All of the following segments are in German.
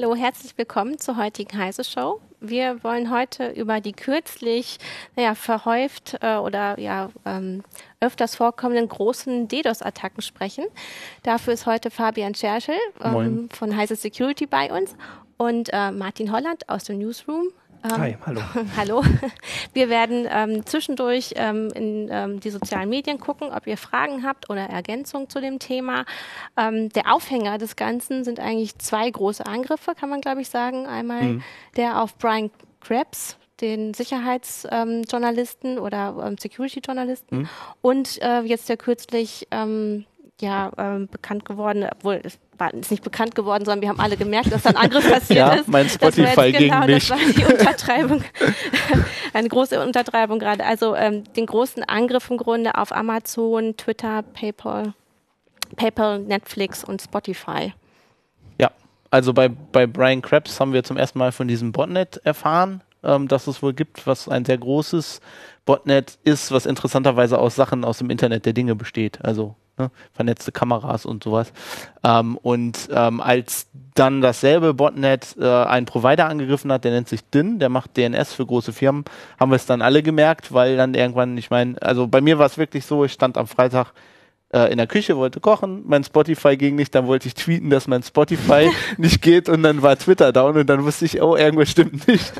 Hallo, herzlich willkommen zur heutigen Heise Show. Wir wollen heute über die kürzlich naja, verhäuft äh, oder ja ähm, öfters vorkommenden großen DDoS-Attacken sprechen. Dafür ist heute Fabian Scherschel ähm, von Heise Security bei uns und äh, Martin Holland aus dem Newsroom. Ähm, Hi, hallo. hallo. Wir werden ähm, zwischendurch ähm, in ähm, die sozialen Medien gucken, ob ihr Fragen habt oder Ergänzungen zu dem Thema. Ähm, der Aufhänger des Ganzen sind eigentlich zwei große Angriffe, kann man glaube ich sagen. Einmal mhm. der auf Brian Krebs, den Sicherheitsjournalisten ähm, oder Security-Journalisten mhm. und äh, jetzt der kürzlich ja ähm, bekannt geworden, obwohl es war ist nicht bekannt geworden, sondern wir haben alle gemerkt, dass da ein Angriff passiert ja, ist. Mein Spotify das genau, gegen mich. Das war die Untertreibung, eine große Untertreibung gerade. Also ähm, den großen Angriff im Grunde auf Amazon, Twitter, PayPal, PayPal, Netflix und Spotify. Ja, also bei bei Brian Krebs haben wir zum ersten Mal von diesem Botnet erfahren, ähm, dass es wohl gibt, was ein sehr großes Botnet ist, was interessanterweise aus Sachen aus dem Internet der Dinge besteht. Also ne, vernetzte Kameras und sowas. Ähm, und ähm, als dann dasselbe Botnet äh, einen Provider angegriffen hat, der nennt sich DIN, der macht DNS für große Firmen, haben wir es dann alle gemerkt, weil dann irgendwann, ich meine, also bei mir war es wirklich so, ich stand am Freitag äh, in der Küche, wollte kochen, mein Spotify ging nicht, dann wollte ich tweeten, dass mein Spotify nicht geht und dann war Twitter down und dann wusste ich, oh, irgendwas stimmt nicht.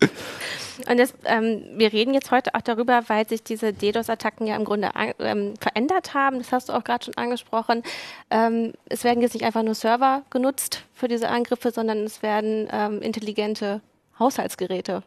Und das, ähm, wir reden jetzt heute auch darüber, weil sich diese DDoS-Attacken ja im Grunde ähm, verändert haben. Das hast du auch gerade schon angesprochen. Ähm, es werden jetzt nicht einfach nur Server genutzt für diese Angriffe, sondern es werden ähm, intelligente Haushaltsgeräte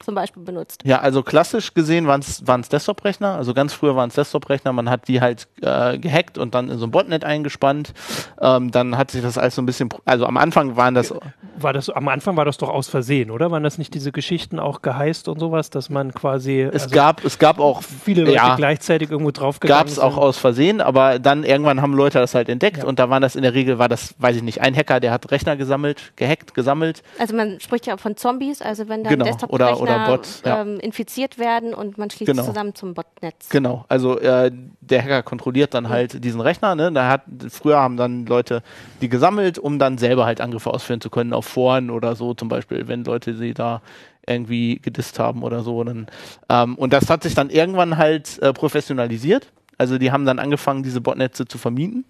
zum Beispiel benutzt? Ja, also klassisch gesehen waren es Desktop-Rechner. Also ganz früher waren es Desktop-Rechner. Man hat die halt äh, gehackt und dann in so ein Botnet eingespannt. Ähm, dann hat sich das alles so ein bisschen, also am Anfang waren das. War das, am Anfang war das doch aus Versehen, oder? Waren das nicht diese Geschichten auch geheißt und sowas, dass man quasi. Es also gab, es gab auch viele Leute ja, gleichzeitig irgendwo draufgegangen Gab es auch aus Versehen, aber dann irgendwann haben Leute das halt entdeckt ja. und da waren das in der Regel, war das, weiß ich nicht, ein Hacker, der hat Rechner gesammelt, gehackt, gesammelt. Also man spricht ja von Zombies, also wenn da genau. ein Desktop oder, oder Bots, ja. ähm, infiziert werden und man schließt genau. zusammen zum Botnetz. Genau, also äh, der Hacker kontrolliert dann halt diesen Rechner. Ne? Da hat, früher haben dann Leute die gesammelt, um dann selber halt Angriffe ausführen zu können auf Foren oder so zum Beispiel, wenn Leute sie da irgendwie gedisst haben oder so. Dann, ähm, und das hat sich dann irgendwann halt äh, professionalisiert. Also die haben dann angefangen, diese Botnetze zu vermieten.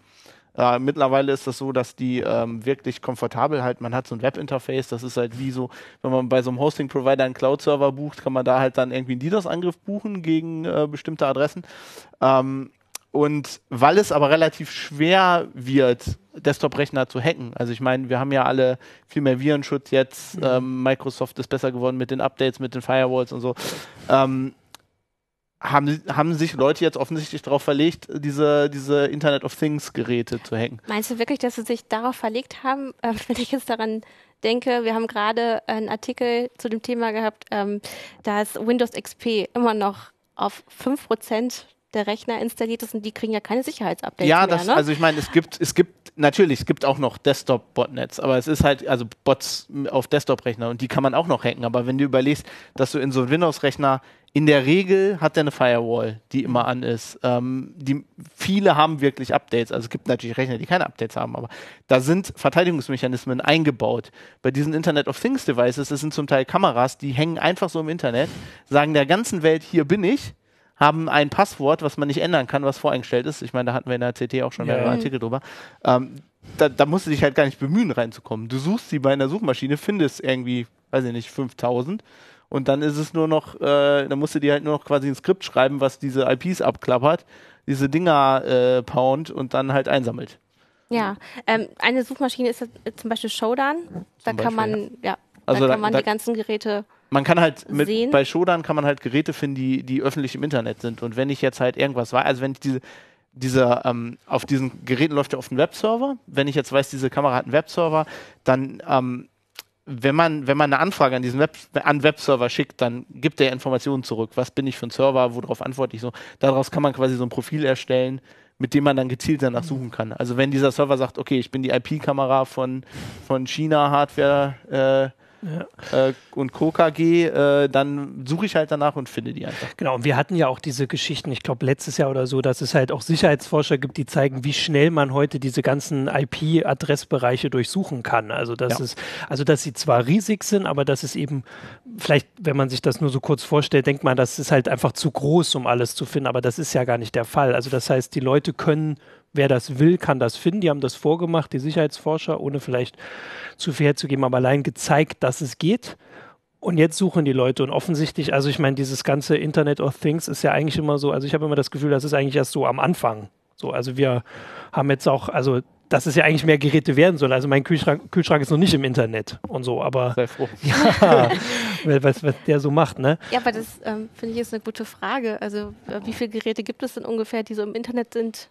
Äh, mittlerweile ist das so, dass die ähm, wirklich komfortabel halt, man hat so ein Webinterface, das ist halt wie so, wenn man bei so einem Hosting-Provider einen Cloud-Server bucht, kann man da halt dann irgendwie einen DDoS-Angriff buchen gegen äh, bestimmte Adressen. Ähm, und weil es aber relativ schwer wird, Desktop-Rechner zu hacken, also ich meine, wir haben ja alle viel mehr Virenschutz jetzt, mhm. ähm, Microsoft ist besser geworden mit den Updates, mit den Firewalls und so, ähm, haben, haben sich Leute jetzt offensichtlich darauf verlegt, diese, diese Internet of Things Geräte zu hacken. Meinst du wirklich, dass sie sich darauf verlegt haben? Äh, wenn ich jetzt daran denke, wir haben gerade einen Artikel zu dem Thema gehabt, ähm, dass Windows XP immer noch auf 5% der Rechner installiert ist und die kriegen ja keine Sicherheitsupdates ja, mehr. das, ne? also ich meine, es gibt, es gibt natürlich, es gibt auch noch Desktop-Botnets, aber es ist halt, also Bots auf Desktop-Rechner und die kann man auch noch hacken. Aber wenn du überlegst, dass du in so einem Windows-Rechner in der Regel hat er eine Firewall, die immer an ist. Ähm, die, viele haben wirklich Updates. Also es gibt natürlich Rechner, die keine Updates haben, aber da sind Verteidigungsmechanismen eingebaut. Bei diesen Internet of Things Devices, das sind zum Teil Kameras, die hängen einfach so im Internet, sagen der ganzen Welt, hier bin ich, haben ein Passwort, was man nicht ändern kann, was voreingestellt ist. Ich meine, da hatten wir in der CT auch schon ja. mehrere Artikel drüber. Ähm, da, da musst du dich halt gar nicht bemühen, reinzukommen. Du suchst sie bei einer Suchmaschine, findest irgendwie, weiß ich nicht, 5000 und dann ist es nur noch, äh, dann musst du dir halt nur noch quasi ein Skript schreiben, was diese IPs abklappert, diese Dinger äh, pound und dann halt einsammelt. Ja, ähm, eine Suchmaschine ist zum Beispiel Showdown. Da kann man, ja, ja also da kann man da, die ganzen Geräte man kann halt mit, sehen. bei Shodan kann man halt Geräte finden, die, die öffentlich im Internet sind. Und wenn ich jetzt halt irgendwas weiß, also wenn ich diese, dieser, ähm, auf diesen Geräten läuft ja oft ein Webserver. Wenn ich jetzt weiß, diese Kamera hat einen Webserver, dann ähm, wenn man, wenn man eine Anfrage an diesen Web, an Webserver schickt, dann gibt er Informationen zurück. Was bin ich für ein Server, worauf antworte ich so. Daraus kann man quasi so ein Profil erstellen, mit dem man dann gezielt danach suchen kann. Also wenn dieser Server sagt, okay, ich bin die IP-Kamera von, von China-Hardware, äh, äh, und Co. KG, äh, dann suche ich halt danach und finde die einfach. Genau, und wir hatten ja auch diese Geschichten, ich glaube letztes Jahr oder so, dass es halt auch Sicherheitsforscher gibt, die zeigen, wie schnell man heute diese ganzen IP-Adressbereiche durchsuchen kann. Also dass Ja. es, also dass sie zwar riesig sind, aber dass es eben, vielleicht, wenn man sich das nur so kurz vorstellt, denkt man, das ist halt einfach zu groß, um alles zu finden, aber das ist ja gar nicht der Fall. Also das heißt, die Leute können Wer das will, kann das finden. Die haben das vorgemacht, die Sicherheitsforscher, ohne vielleicht zu viel herzugeben, aber allein gezeigt, dass es geht. Und jetzt suchen die Leute und offensichtlich, also ich meine, dieses ganze Internet of Things ist ja eigentlich immer so, also ich habe immer das Gefühl, das ist eigentlich erst so am Anfang. So, also wir haben jetzt auch, also dass es ja eigentlich mehr Geräte werden soll. Also mein Kühlschrank, Kühlschrank ist noch nicht im Internet und so, aber Sei froh. ja, was, was der so macht, ne? Ja, aber das ähm, finde ich ist eine gute Frage. Also äh, wie viele Geräte gibt es denn ungefähr, die so im Internet sind?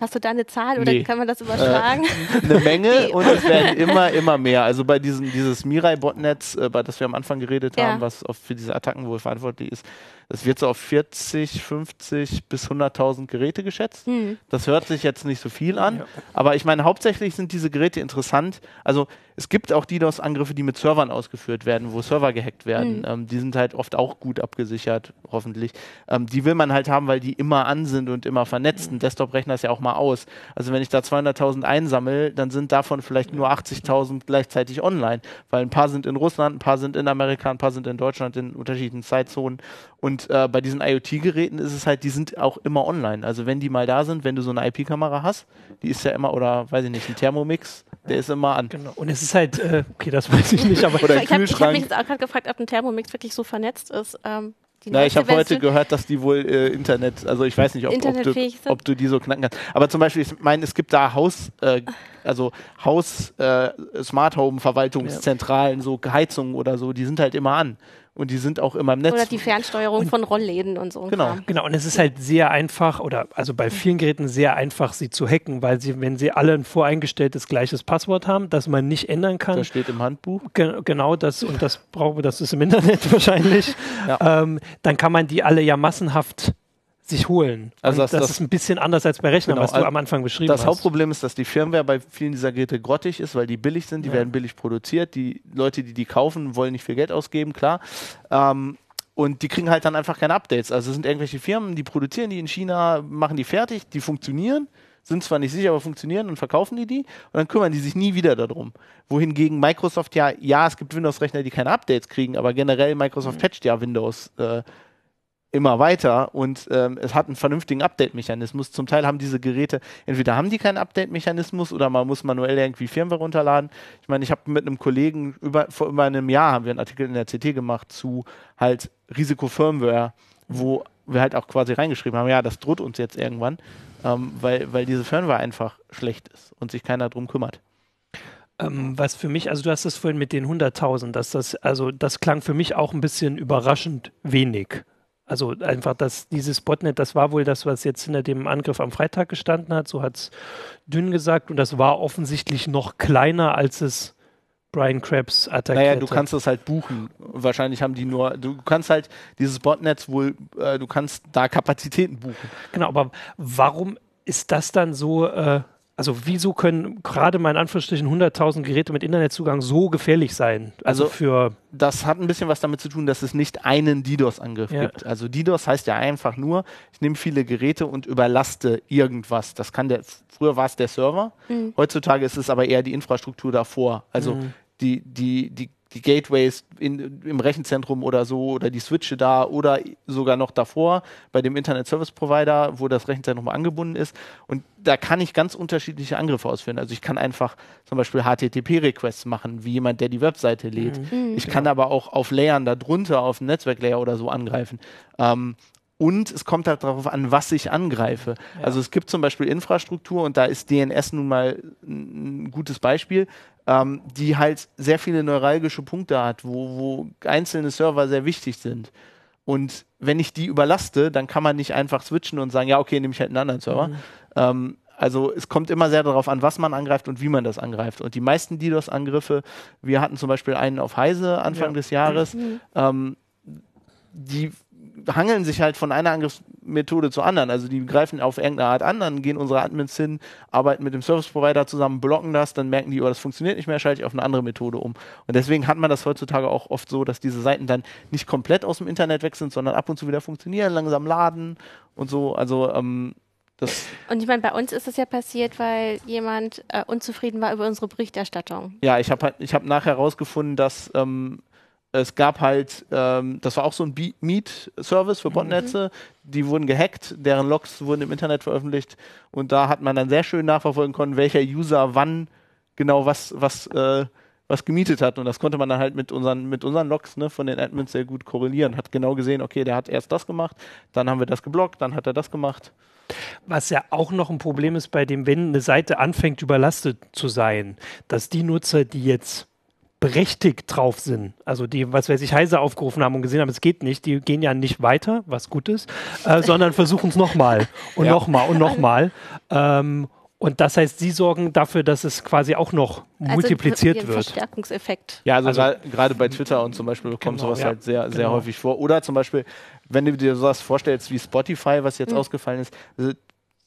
Hast du da eine Zahl oder Nee. kann man das überschlagen? eine Menge Nee. und es werden immer, immer mehr. Also bei diesem dieses Mirai-Botnetz, äh, bei das wir am Anfang geredet Ja. haben, was für diese Attacken wohl verantwortlich ist, das wird so auf 40, 50 bis 100.000 Geräte geschätzt. Hm. Das hört sich jetzt nicht so viel an, Ja. aber ich meine, hauptsächlich sind diese Geräte interessant. Also es gibt auch DDoS-Angriffe, die mit Servern ausgeführt werden, wo Server gehackt werden. Mhm. Ähm, die sind halt oft auch gut abgesichert, hoffentlich. Ähm, die will man halt haben, weil die immer an sind und immer vernetzt. Ein Desktop-Rechner ist ja auch mal aus. Also wenn ich da 200.000 einsammle, dann sind davon vielleicht nur 80.000 gleichzeitig online, weil ein paar sind in Russland, ein paar sind in Amerika, ein paar sind in Deutschland in unterschiedlichen Zeitzonen. Und äh, bei diesen IoT-Geräten ist es halt, die sind auch immer online. Also wenn die mal da sind, wenn du so eine IP-Kamera hast, die ist ja immer, oder weiß ich nicht, ein Thermomix, der ist immer an. Genau. Und es ist halt, äh, okay, das weiß ich nicht, aber Oder ein ich habe hab mich jetzt auch gerade gefragt, ob ein Thermomix wirklich so vernetzt ist. Ähm, Na, ich habe heute gehört, dass die wohl äh, Internet, also ich weiß nicht, ob, ob, du, ob du die so knacken kannst. Aber zum Beispiel, ich meine, es gibt da Haus, äh, also Haus, äh, Smart Home Verwaltungszentralen, so Heizungen oder so, die sind halt immer an. Und die sind auch immer im Netz. Oder die Fernsteuerung von Rollläden und so. Genau. Kram. Genau, und es ist halt sehr einfach, oder also bei vielen Geräten sehr einfach, sie zu hacken, weil sie, wenn sie alle ein voreingestelltes gleiches Passwort haben, das man nicht ändern kann, das steht im Handbuch. Ge genau das, und das brauchen wir, das ist im Internet wahrscheinlich, Ja. ähm, dann kann man die alle ja massenhaft sich holen. Also das- das, das- ist ein bisschen anders als bei Rechnern, Genau, was du also am Anfang beschrieben Das hast. Hauptproblem ist, dass die Firmware bei vielen dieser Geräte grottig ist, weil die billig sind, die Ja. werden billig produziert. Die Leute, die die kaufen, wollen nicht viel Geld ausgeben, klar. Ähm, und die kriegen halt dann einfach keine Updates. Also es sind irgendwelche Firmen, die produzieren die in China, machen die fertig, die funktionieren, sind zwar nicht sicher, aber funktionieren und verkaufen die die und dann kümmern die sich nie wieder darum. Wohingegen Microsoft ja, ja, es gibt Windows-Rechner, die keine Updates kriegen, aber generell Microsoft patcht ja Windows äh, immer weiter und ähm, es hat einen vernünftigen Update-Mechanismus. Zum Teil haben diese Geräte, entweder haben die keinen Update-Mechanismus oder man muss manuell irgendwie Firmware runterladen. Ich meine, ich habe mit einem Kollegen über, vor über einem Jahr haben wir einen Artikel in der CT gemacht zu halt Risiko-Firmware, wo wir halt auch quasi reingeschrieben haben, ja, das droht uns jetzt irgendwann, ähm, weil, weil diese Firmware einfach schlecht ist und sich keiner drum kümmert. Ähm, was für mich, also du hast das vorhin mit den 100.000, dass das, also das klang für mich auch ein bisschen überraschend wenig. Also einfach, dass dieses Botnet, das war wohl das, was jetzt hinter dem Angriff am Freitag gestanden hat, so hat es Dünn gesagt, und das war offensichtlich noch kleiner, als es Brian Krebs attackiert Naja, du kannst das halt buchen. Wahrscheinlich haben die nur, du kannst halt dieses Botnetz wohl, äh, du kannst da Kapazitäten buchen. Genau, aber warum ist das dann so, äh, also wieso können gerade mal in Anführungsstrichen 100.000 Geräte mit Internetzugang so gefährlich sein? Also, Also- für, das hat ein bisschen was damit zu tun, dass es nicht einen DDoS-Angriff Ja. gibt. Also DDoS heißt ja einfach nur, ich nehme viele Geräte und überlaste irgendwas. Das kann der, früher war es der Server, heutzutage ist es aber eher die Infrastruktur davor. Also Mhm. die, die, die, die Gateways in, im Rechenzentrum oder so oder die Switche da oder sogar noch davor bei dem Internet Service Provider, wo das Rechenzentrum angebunden ist. Und da kann ich ganz unterschiedliche Angriffe ausführen. Also ich kann einfach zum Beispiel HTTP-Requests machen, wie jemand, der die Webseite lädt. Ich kann aber auch auf Layern darunter, auf dem Netzwerklayer oder so angreifen. Ähm, und es kommt halt darauf an, was ich angreife. Also es gibt zum Beispiel Infrastruktur und da ist DNS nun mal ein gutes Beispiel, ähm, die halt sehr viele neuralgische Punkte hat, wo, wo einzelne Server sehr wichtig sind. Und wenn ich die überlaste, dann kann man nicht einfach switchen und sagen, ja, okay, nehme ich halt einen anderen Server. Ähm, also es kommt immer sehr darauf an, was man angreift und wie man das angreift. Und die meisten DDoS-Angriffe, wir hatten zum Beispiel einen auf Heise Anfang Ja. des Jahres, ähm, die hangeln sich halt von einer Angriffs Methode zur anderen. Also die greifen auf irgendeine Art an, dann gehen unsere Admins hin, arbeiten mit dem Service Provider zusammen, blocken das, dann merken die, oh, das funktioniert nicht mehr, schalte ich auf eine andere Methode um. Und deswegen hat man das heutzutage auch oft so, dass diese Seiten dann nicht komplett aus dem Internet weg sind, sondern ab und zu wieder funktionieren, langsam laden und so. Also ähm, das und ich meine, bei uns ist es ja passiert, weil jemand äh, unzufrieden war über unsere Berichterstattung. Ja, ich habe halt, ich habe nachher herausgefunden, dass ähm, es gab halt, ähm, das war auch so ein Meet-Service für Botnetze, mhm. die wurden gehackt, deren Logs wurden im Internet veröffentlicht und da hat man dann sehr schön nachverfolgen können, welcher User wann genau was, was, äh, was gemietet hat. Und das konnte man dann halt mit unseren, mit unseren Logs ne, von den Admins sehr gut korrelieren. Hat genau gesehen, okay, der hat erst das gemacht, dann haben wir das geblockt, dann hat er das gemacht. Was ja auch noch ein Problem ist bei dem, wenn eine Seite anfängt überlastet zu sein, dass die Nutzer, die jetzt berechtigt drauf sind, also die, was weiß ich, Heise aufgerufen haben und gesehen haben, es geht nicht, die gehen ja nicht weiter, was gut ist, äh, sondern versuchen es nochmal und ja. nochmal und nochmal. Ähm, und das heißt, Sie sorgen dafür, dass es quasi auch noch also multipliziert wird. Verstärkungseffekt. Ja, also, also gerade bei Twitter und zum Beispiel kommt genau, sowas ja. halt sehr, sehr genau. häufig vor. Oder zum Beispiel, wenn du dir sowas vorstellst wie Spotify, was jetzt mhm. ausgefallen ist,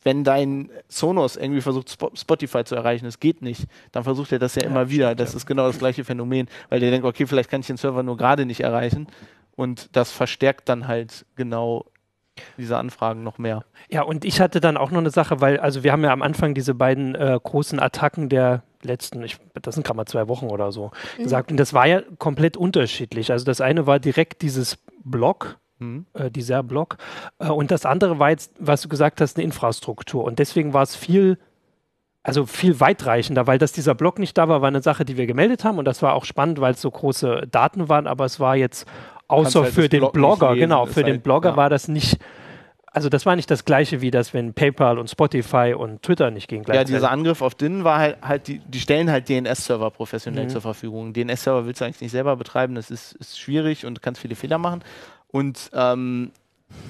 wenn dein Sonos irgendwie versucht, Spotify zu erreichen, es geht nicht, dann versucht er das ja, ja immer wieder. Das ja. ist genau das gleiche Phänomen, weil der denkt, okay, vielleicht kann ich den Server nur gerade nicht erreichen. Und das verstärkt dann halt genau diese Anfragen noch mehr. Ja, und ich hatte dann auch noch eine Sache, weil, also wir haben ja am Anfang diese beiden äh, großen Attacken der letzten, ich, das sind gerade mal zwei Wochen oder so, mhm. gesagt. Und das war ja komplett unterschiedlich. Also das eine war direkt dieses Block, Mhm. Äh, dieser Block. Äh, und das andere war jetzt, was du gesagt hast, eine Infrastruktur. Und deswegen war es viel, also viel weitreichender, weil dass dieser Block nicht da war, war eine Sache, die wir gemeldet haben. Und das war auch spannend, weil es so große Daten waren. Aber es war jetzt außer halt für den Blog Blogger, genau, für den halt, Blogger ja. war das nicht also das war nicht das gleiche wie das, wenn PayPal und Spotify und Twitter nicht gegen Ja, dieser Angriff auf DIN war halt, halt die, die stellen halt DNS-Server professionell mhm. zur Verfügung. DNS-Server willst du eigentlich nicht selber betreiben, das ist, ist schwierig und kannst viele Fehler machen. Und ähm,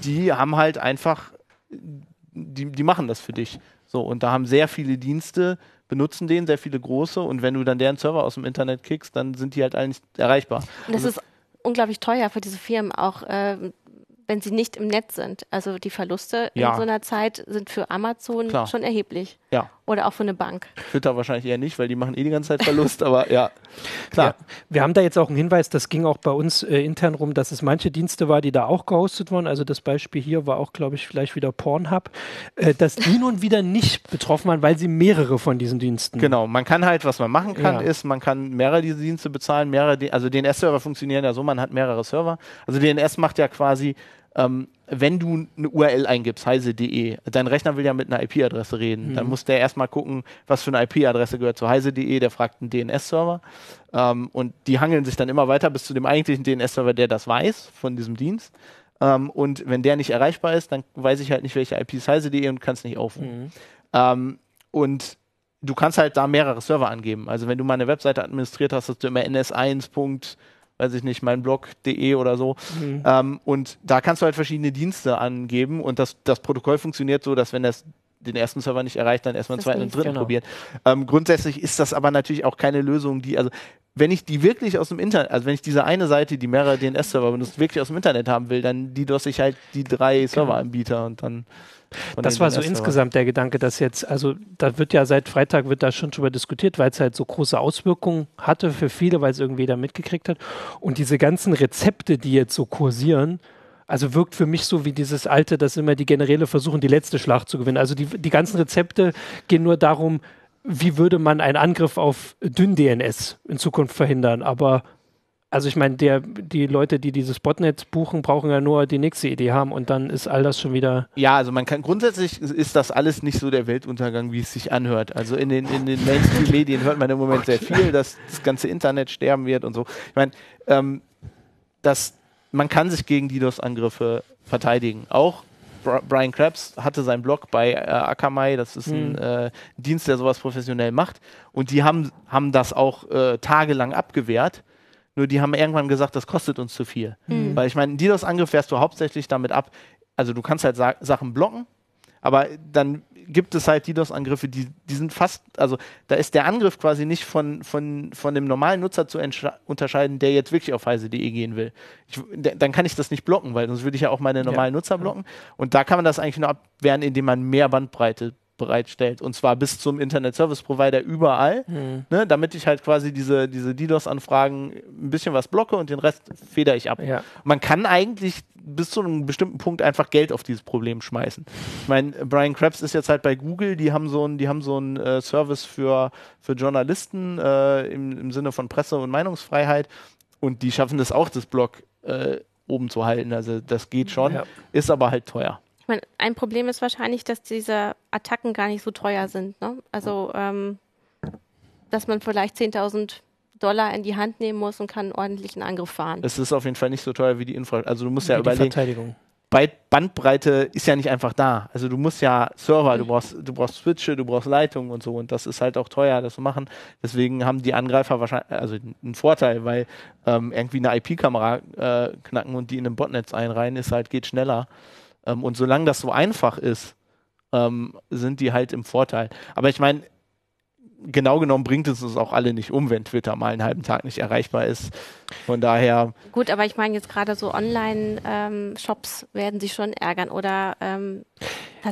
die haben halt einfach, die, die machen das für dich. So, und da haben sehr viele Dienste, benutzen den, sehr viele große, und wenn du dann deren Server aus dem Internet kickst, dann sind die halt alle nicht erreichbar. Und das also, ist unglaublich teuer für diese Firmen auch. Äh, wenn sie nicht im Netz sind. Also die Verluste ja. in so einer Zeit sind für Amazon Klar. schon erheblich. Ja. Oder auch für eine Bank. Twitter wahrscheinlich eher nicht, weil die machen eh die ganze Zeit Verlust, aber ja, klar. Ja. Wir haben da jetzt auch einen Hinweis, das ging auch bei uns äh, intern rum, dass es manche Dienste war, die da auch gehostet wurden. Also das Beispiel hier war auch, glaube ich, vielleicht wieder Pornhub, äh, dass die nun wieder nicht betroffen waren, weil sie mehrere von diesen Diensten. Genau, man kann halt, was man machen kann, ja. ist, man kann mehrere diese Dienste bezahlen, mehrere, also DNS-Server funktionieren ja so, man hat mehrere Server. Also DNS macht ja quasi ähm, wenn du eine URL eingibst, heise.de, dein Rechner will ja mit einer IP-Adresse reden, mhm. dann muss der erstmal gucken, was für eine IP-Adresse gehört zu heise.de, der fragt einen DNS-Server ähm, und die hangeln sich dann immer weiter bis zu dem eigentlichen DNS-Server, der das weiß von diesem Dienst. Ähm, und wenn der nicht erreichbar ist, dann weiß ich halt nicht, welche IP ist heise.de und kann es nicht aufrufen. Mhm. Ähm, und du kannst halt da mehrere Server angeben. Also wenn du mal eine Webseite administriert hast, hast du immer ns1 weiß ich nicht, mein Blog.de oder so. Mhm. Ähm, und da kannst du halt verschiedene Dienste angeben und das, das Protokoll funktioniert so, dass wenn das den ersten Server nicht erreicht, dann erstmal einen zweiten und dritten genau. probieren. Ähm, grundsätzlich ist das aber natürlich auch keine Lösung, die, also wenn ich die wirklich aus dem Internet, also wenn ich diese eine Seite, die mehrere DNS-Server benutzt, wirklich aus dem Internet haben will, dann die DOS ich halt die drei genau. Serveranbieter und dann das war so insgesamt der Gedanke, dass jetzt, also da wird ja seit Freitag wird da schon drüber diskutiert, weil es halt so große Auswirkungen hatte für viele, weil es irgendwie da mitgekriegt hat. Und diese ganzen Rezepte, die jetzt so kursieren, also wirkt für mich so wie dieses alte, dass immer die Generäle versuchen, die letzte Schlacht zu gewinnen. Also die, die ganzen Rezepte gehen nur darum, wie würde man einen Angriff auf Dünn-DNS in Zukunft verhindern. Aber also ich meine, die Leute, die dieses Botnet buchen, brauchen ja nur die nächste Idee haben und dann ist all das schon wieder. Ja, also man kann grundsätzlich ist das alles nicht so der Weltuntergang, wie es sich anhört. Also in den, in den Mainstream-Medien hört man im Moment sehr viel, dass das ganze Internet sterben wird und so. Ich meine, ähm, dass man kann sich gegen DDoS-Angriffe verteidigen. Auch Brian Krebs hatte seinen Blog bei äh, Akamai, das ist ein mhm. äh, Dienst, der sowas professionell macht. Und die haben, haben das auch äh, tagelang abgewehrt nur die haben irgendwann gesagt, das kostet uns zu viel. Mhm. Weil ich meine, DDoS-Angriff wärst du hauptsächlich damit ab, also du kannst halt Sa Sachen blocken, Aber dann gibt es halt DDoS-Angriffe, die, die sind fast, also da ist der Angriff quasi nicht von, von, von dem normalen Nutzer zu unterscheiden, der jetzt wirklich auf heise.de gehen will. Ich, dann kann ich das nicht blocken, weil sonst würde ich ja auch meine normalen ja. Nutzer blocken. Und da kann man das eigentlich nur abwehren, indem man mehr Bandbreite bereitstellt. Und zwar bis zum Internet Service Provider überall, mhm. ne, damit ich halt quasi diese, diese DDoS-Anfragen ein bisschen was blocke und den Rest feder ich ab. Ja. Man kann eigentlich bis zu einem bestimmten Punkt einfach Geld auf dieses Problem schmeißen. Ich meine, Brian Krebs ist jetzt halt bei Google, die haben so einen, die haben so einen äh, Service für, für Journalisten äh, im, im Sinne von Presse- und Meinungsfreiheit und die schaffen das auch, das Blog äh, oben zu halten. Also das geht schon, ja. ist aber halt teuer. Ich meine, ein Problem ist wahrscheinlich, dass diese Attacken gar nicht so teuer sind. Ne? Also, ähm, dass man vielleicht 10.000 Dollar in die Hand nehmen muss und kann einen ordentlichen Angriff fahren. Es ist auf jeden Fall nicht so teuer wie die Infrastruktur. Also du musst wie ja überlegen. Verteidigung. Bandbreite ist ja nicht einfach da. Also du musst ja Server, du brauchst, du brauchst Switche, du brauchst Leitungen und so und das ist halt auch teuer, das zu machen. Deswegen haben die Angreifer wahrscheinlich also einen Vorteil, weil ähm, irgendwie eine IP-Kamera äh, knacken und die in einem Botnetz einreihen, ist halt geht schneller. Ähm, und solange das so einfach ist, ähm, sind die halt im Vorteil. Aber ich meine, genau genommen bringt es uns auch alle nicht um, wenn Twitter mal einen halben Tag nicht erreichbar ist. Von daher. Gut, aber ich meine jetzt gerade so Online-Shops ähm, werden sich schon ärgern oder ähm,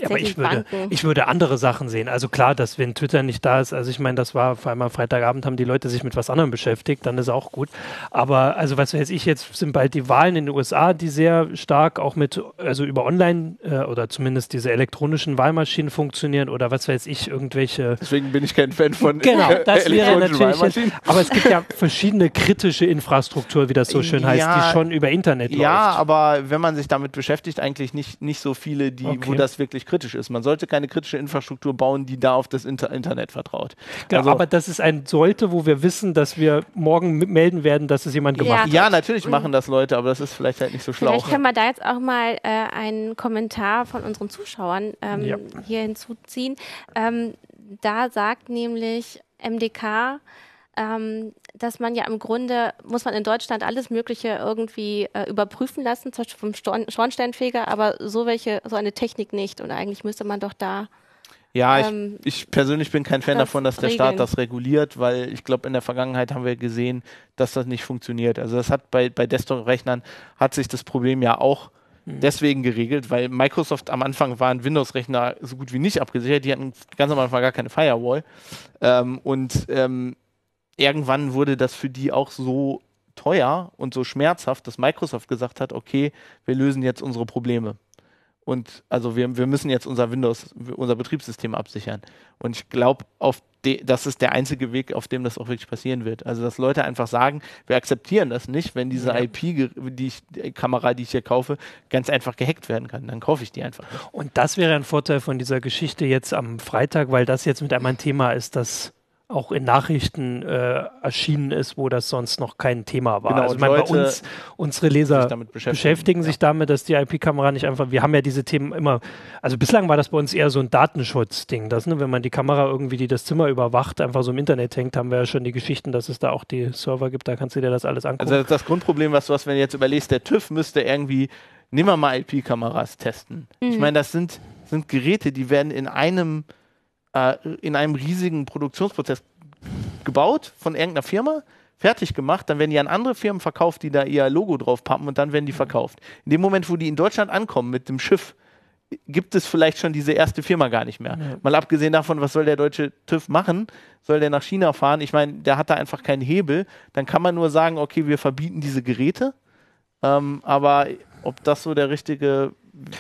ja, aber ich würde, ich würde andere Sachen sehen. Also klar, dass wenn Twitter nicht da ist, also ich meine, das war vor allem am Freitagabend, haben die Leute sich mit was anderem beschäftigt, dann ist auch gut. Aber also was weiß ich, jetzt sind bald die Wahlen in den USA, die sehr stark auch mit, also über Online äh, oder zumindest diese elektronischen Wahlmaschinen funktionieren oder was weiß ich, irgendwelche. Deswegen bin ich kein Fan von Genau, das wäre natürlich. Aber es gibt ja verschiedene kritische Infrastruktur, wie das so schön heißt, ja, die schon über Internet ja, läuft. Ja, aber wenn man sich damit beschäftigt, eigentlich nicht, nicht so viele, die, okay. wo das wirklich wirklich kritisch ist. Man sollte keine kritische Infrastruktur bauen, die da auf das Inter Internet vertraut. Genau, also, aber das ist ein sollte, wo wir wissen, dass wir morgen melden werden, dass es jemand gemacht ja. hat. Ja, natürlich machen das Leute, aber das ist vielleicht halt nicht so schlau. Vielleicht können wir da jetzt auch mal äh, einen Kommentar von unseren Zuschauern ähm, ja. hier hinzuziehen. Ähm, da sagt nämlich MDK, ähm, dass man ja im Grunde, muss man in Deutschland alles Mögliche irgendwie äh, überprüfen lassen, zum Beispiel vom Storn Schornsteinfeger, aber so welche, so eine Technik nicht. Und eigentlich müsste man doch da ja, ähm, ich, ich, persönlich bin kein Fan davon, dass der Staat das reguliert, weil ich glaube, in der Vergangenheit haben wir gesehen, dass das nicht funktioniert. Also das hat bei, bei Desktop-Rechnern hat sich das Problem ja auch mhm. deswegen geregelt, weil Microsoft am Anfang waren Windows-Rechner so gut wie nicht abgesichert. Die hatten ganz am Anfang gar keine Firewall. Ähm, und ähm, irgendwann wurde das für die auch so teuer und so schmerzhaft, dass Microsoft gesagt hat, okay, wir lösen jetzt unsere Probleme. Und also wir, wir müssen jetzt unser Windows, unser Betriebssystem absichern. Und ich glaube, das ist der einzige Weg, auf dem das auch wirklich passieren wird. Also dass Leute einfach sagen, wir akzeptieren das nicht, wenn diese ja. IP, die, ich, die Kamera, die ich hier kaufe, ganz einfach gehackt werden kann. Dann kaufe ich die einfach. Und das wäre ein Vorteil von dieser Geschichte jetzt am Freitag, weil das jetzt mit einmal ein Thema ist, das auch in Nachrichten äh, erschienen ist, wo das sonst noch kein Thema war. Genau, also ich meine, bei uns, unsere Leser sich beschäftigen, beschäftigen sich ja. damit, dass die IP-Kamera nicht einfach, wir haben ja diese Themen immer, also bislang war das bei uns eher so ein Datenschutzding, das, ne, wenn man die Kamera irgendwie, die das Zimmer überwacht, einfach so im Internet hängt, haben wir ja schon die Geschichten, dass es da auch die Server gibt, da kannst du dir das alles angucken. Also das Grundproblem, was du hast, wenn du jetzt überlegst, der TÜV müsste irgendwie, nimm mal IP-Kameras testen. Mhm. Ich meine, das sind, sind Geräte, die werden in einem äh, in einem riesigen Produktionsprozess gebaut von irgendeiner Firma, fertig gemacht, dann werden die an andere Firmen verkauft, die da ihr Logo drauf pappen und dann werden die verkauft. In dem Moment, wo die in Deutschland ankommen mit dem Schiff, gibt es vielleicht schon diese erste Firma gar nicht mehr. Ja. Mal abgesehen davon, was soll der deutsche TÜV machen? Soll der nach China fahren? Ich meine, der hat da einfach keinen Hebel. Dann kann man nur sagen, okay, wir verbieten diese Geräte. Ähm, aber ob das so der richtige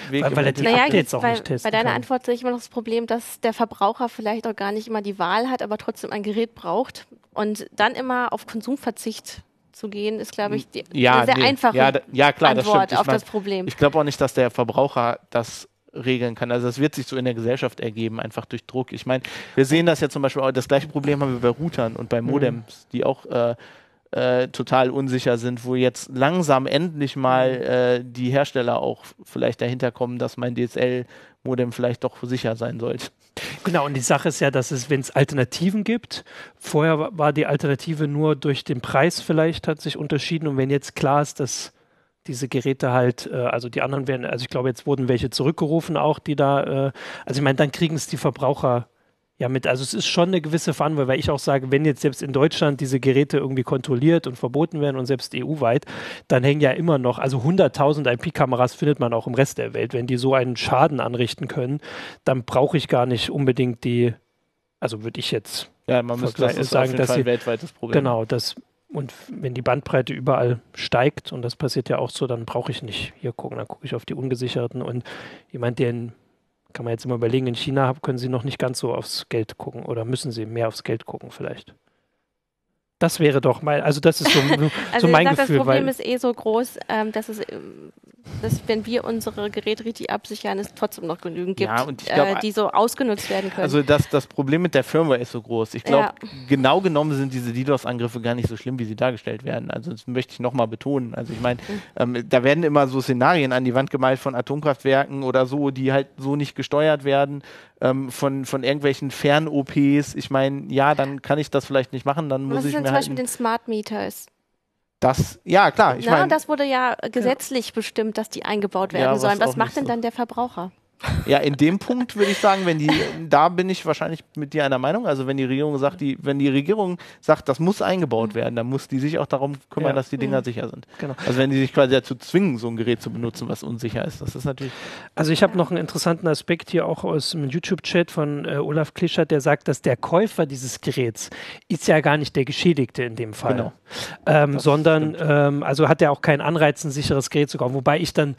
Weg weil, weil er die naja, Updates auch weil, nicht testen Bei deiner kann. Antwort sehe ich immer noch das Problem, dass der Verbraucher vielleicht auch gar nicht immer die Wahl hat, aber trotzdem ein Gerät braucht und dann immer auf Konsumverzicht zu gehen, ist, glaube ich, die, ja, eine sehr nee, einfache ja, ja, klar, Antwort das auf mein, das Problem. Ich glaube auch nicht, dass der Verbraucher das regeln kann. Also das wird sich so in der Gesellschaft ergeben, einfach durch Druck. Ich meine, wir sehen das ja zum Beispiel auch, das gleiche Problem haben wir bei Routern und bei mhm. Modems, die auch äh, äh, total unsicher sind, wo jetzt langsam endlich mal mhm. äh, die Hersteller auch vielleicht dahinter kommen, dass mein DSL-Modem vielleicht doch sicher sein sollte. Genau, und die Sache ist ja, dass es, wenn es Alternativen gibt, vorher war die Alternative nur durch den Preis vielleicht, hat sich unterschieden und wenn jetzt klar ist, dass diese Geräte halt, äh, also die anderen werden, also ich glaube, jetzt wurden welche zurückgerufen auch, die da, äh, also ich meine, dann kriegen es die Verbraucher ja mit. Also es ist schon eine gewisse Verantwortung, weil ich auch sage, wenn jetzt selbst in Deutschland diese Geräte irgendwie kontrolliert und verboten werden und selbst EU-weit, dann hängen ja immer noch, also 100.000 IP-Kameras findet man auch im Rest der Welt. Wenn die so einen Schaden anrichten können, dann brauche ich gar nicht unbedingt die, also würde ich jetzt ja, man müsste das ist sagen, dass sie, weltweites Problem. Genau, das und wenn die Bandbreite überall steigt, und das passiert ja auch so, dann brauche ich nicht hier gucken, dann gucke ich auf die ungesicherten und jemand, der in kann man jetzt immer überlegen, in China können sie noch nicht ganz so aufs Geld gucken oder müssen sie mehr aufs Geld gucken vielleicht. Das wäre doch mein, also das ist so, also so mein sag, Gefühl. Das Problem ist eh so groß, ähm, dass es ähm, dass wenn wir unsere Geräte richtig absichern, es trotzdem noch genügend gibt, ja, glaub, äh, die so ausgenutzt werden können. Also das, das Problem mit der Firmware ist so groß. Ich glaube, ja. genau genommen sind diese DDoS-Angriffe gar nicht so schlimm, wie sie dargestellt werden. Also das möchte ich nochmal betonen. Also ich meine, mhm. ähm, da werden immer so Szenarien an die Wand gemalt von Atomkraftwerken oder so, die halt so nicht gesteuert werden, ähm, von, von irgendwelchen Fern-OPs. Ich meine, ja, dann kann ich das vielleicht nicht machen, dann muss Was ich mir zum halt Beispiel den Smart Meter ist? Das, ja, klar. Ich meine, das wurde ja gesetzlich ja. bestimmt, dass die eingebaut werden ja, sollen. Was macht denn so. dann der Verbraucher? Ja, in dem Punkt würde ich sagen, wenn die, da bin ich wahrscheinlich mit dir einer Meinung. Also wenn die Regierung sagt, die, wenn die Regierung sagt, das muss eingebaut werden, dann muss die sich auch darum kümmern, ja. dass die Dinger mhm. sicher sind. Genau. Also wenn die sich quasi dazu zwingen, so ein Gerät zu benutzen, was unsicher ist, das ist natürlich. Also ich habe noch einen interessanten Aspekt hier auch aus dem YouTube-Chat von äh, Olaf Klischert, der sagt, dass der Käufer dieses Geräts ist ja gar nicht der Geschädigte in dem Fall. Genau. Ähm, sondern ähm, also hat er auch keinen Anreiz, ein sicheres Gerät zu kaufen. Wobei ich dann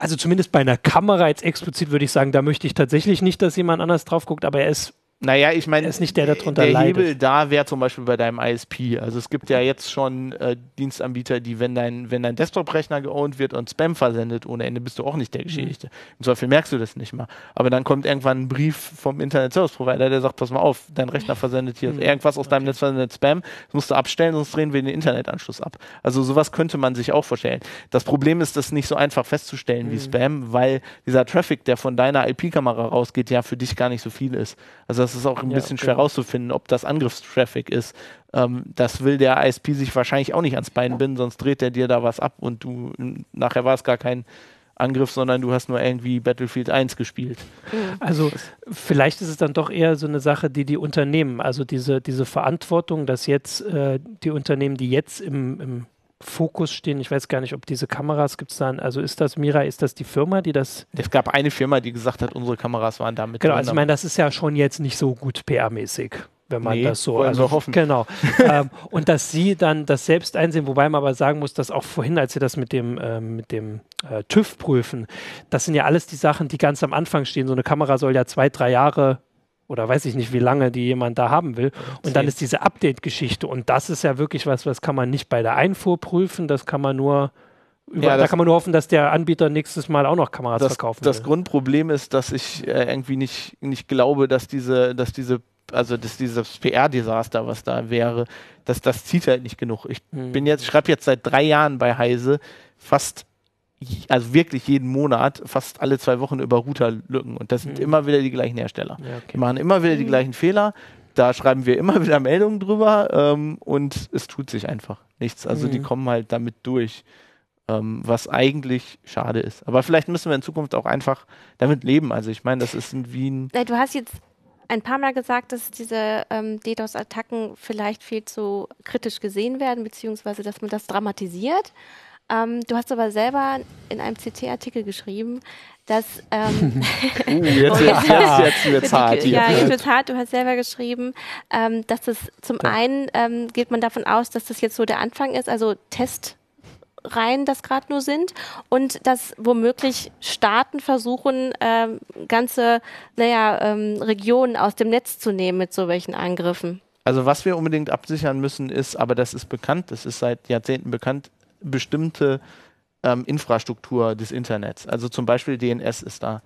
also zumindest bei einer Kamera jetzt explizit würde ich sagen, da möchte ich tatsächlich nicht, dass jemand anders drauf guckt, aber er ist naja, ich meine, ist nicht der, der darunter der leidet. Hebel da wäre zum Beispiel bei deinem ISP. Also es gibt ja jetzt schon äh, Dienstanbieter, die, wenn dein, wenn dein Desktop-Rechner geowned wird und Spam versendet ohne Ende, bist du auch nicht der Geschädigte. Mhm. Im Zweifel merkst du das nicht mal. Aber dann kommt irgendwann ein Brief vom Internet Service Provider, der sagt, pass mal auf, dein Rechner versendet hier mhm. irgendwas aus deinem Netz versendet Spam, das musst du abstellen, sonst drehen wir den Internetanschluss ab. Also sowas könnte man sich auch vorstellen. Das Problem ist, das nicht so einfach festzustellen mhm. wie Spam, weil dieser Traffic, der von deiner IP-Kamera rausgeht, ja für dich gar nicht so viel ist. Also das ist auch ein ja, bisschen okay. schwer rauszufinden, ob das Angriffstraffic ist. Ähm, das will der ISP sich wahrscheinlich auch nicht ans Bein binden, sonst dreht er dir da was ab und du nachher war es gar kein Angriff, sondern du hast nur irgendwie Battlefield 1 gespielt. Mhm. Also vielleicht ist es dann doch eher so eine Sache, die die Unternehmen, also diese, diese Verantwortung, dass jetzt äh, die Unternehmen, die jetzt im, im Fokus stehen. Ich weiß gar nicht, ob diese Kameras gibt es dann. Also ist das Mira, ist das die Firma, die das? Es gab eine Firma, die gesagt hat, unsere Kameras waren damit. Genau, also ich meine, das ist ja schon jetzt nicht so gut PR-mäßig wenn man nee, das so also hoffen. genau ähm, und dass sie dann das selbst einsehen, wobei man aber sagen muss, dass auch vorhin, als sie das mit dem ähm, mit dem äh, TÜV prüfen, das sind ja alles die Sachen, die ganz am Anfang stehen. So eine Kamera soll ja zwei, drei Jahre oder weiß ich nicht, wie lange die jemand da haben will. Und dann ist diese Update-Geschichte. Und das ist ja wirklich was, was kann man nicht bei der Einfuhr prüfen, das kann man nur. Über, ja, da kann man nur hoffen, dass der Anbieter nächstes Mal auch noch Kameras das, verkaufen Das will. Grundproblem ist, dass ich äh, irgendwie nicht, nicht glaube, dass diese, dass diese also dass dieses PR-Desaster, was da wäre, dass das zieht halt nicht genug. Ich hm. bin jetzt, schreibe jetzt seit drei Jahren bei Heise fast also wirklich jeden Monat, fast alle zwei Wochen über Routerlücken. Und das sind mhm. immer wieder die gleichen Hersteller. Ja, okay. Die machen immer wieder die mhm. gleichen Fehler. Da schreiben wir immer wieder Meldungen drüber ähm, und es tut sich einfach nichts. Also mhm. die kommen halt damit durch, ähm, was eigentlich schade ist. Aber vielleicht müssen wir in Zukunft auch einfach damit leben. Also ich meine, das ist wie ein. Du hast jetzt ein paar Mal gesagt, dass diese ähm, DDoS-Attacken vielleicht viel zu kritisch gesehen werden, beziehungsweise dass man das dramatisiert. Ähm, du hast aber selber in einem CT-Artikel geschrieben, dass ähm, uh, jetzt, jetzt, jetzt, jetzt wird's hart. Hier. Ja, jetzt wird's hart. Du hast selber geschrieben, ähm, dass es zum ja. einen ähm, geht man davon aus, dass das jetzt so der Anfang ist, also Testreihen das gerade nur sind und dass womöglich Staaten versuchen, ähm, ganze naja, ähm, Regionen aus dem Netz zu nehmen mit so welchen Angriffen. Also was wir unbedingt absichern müssen ist, aber das ist bekannt, das ist seit Jahrzehnten bekannt, bestimmte ähm, Infrastruktur des Internets. Also zum Beispiel DNS ist da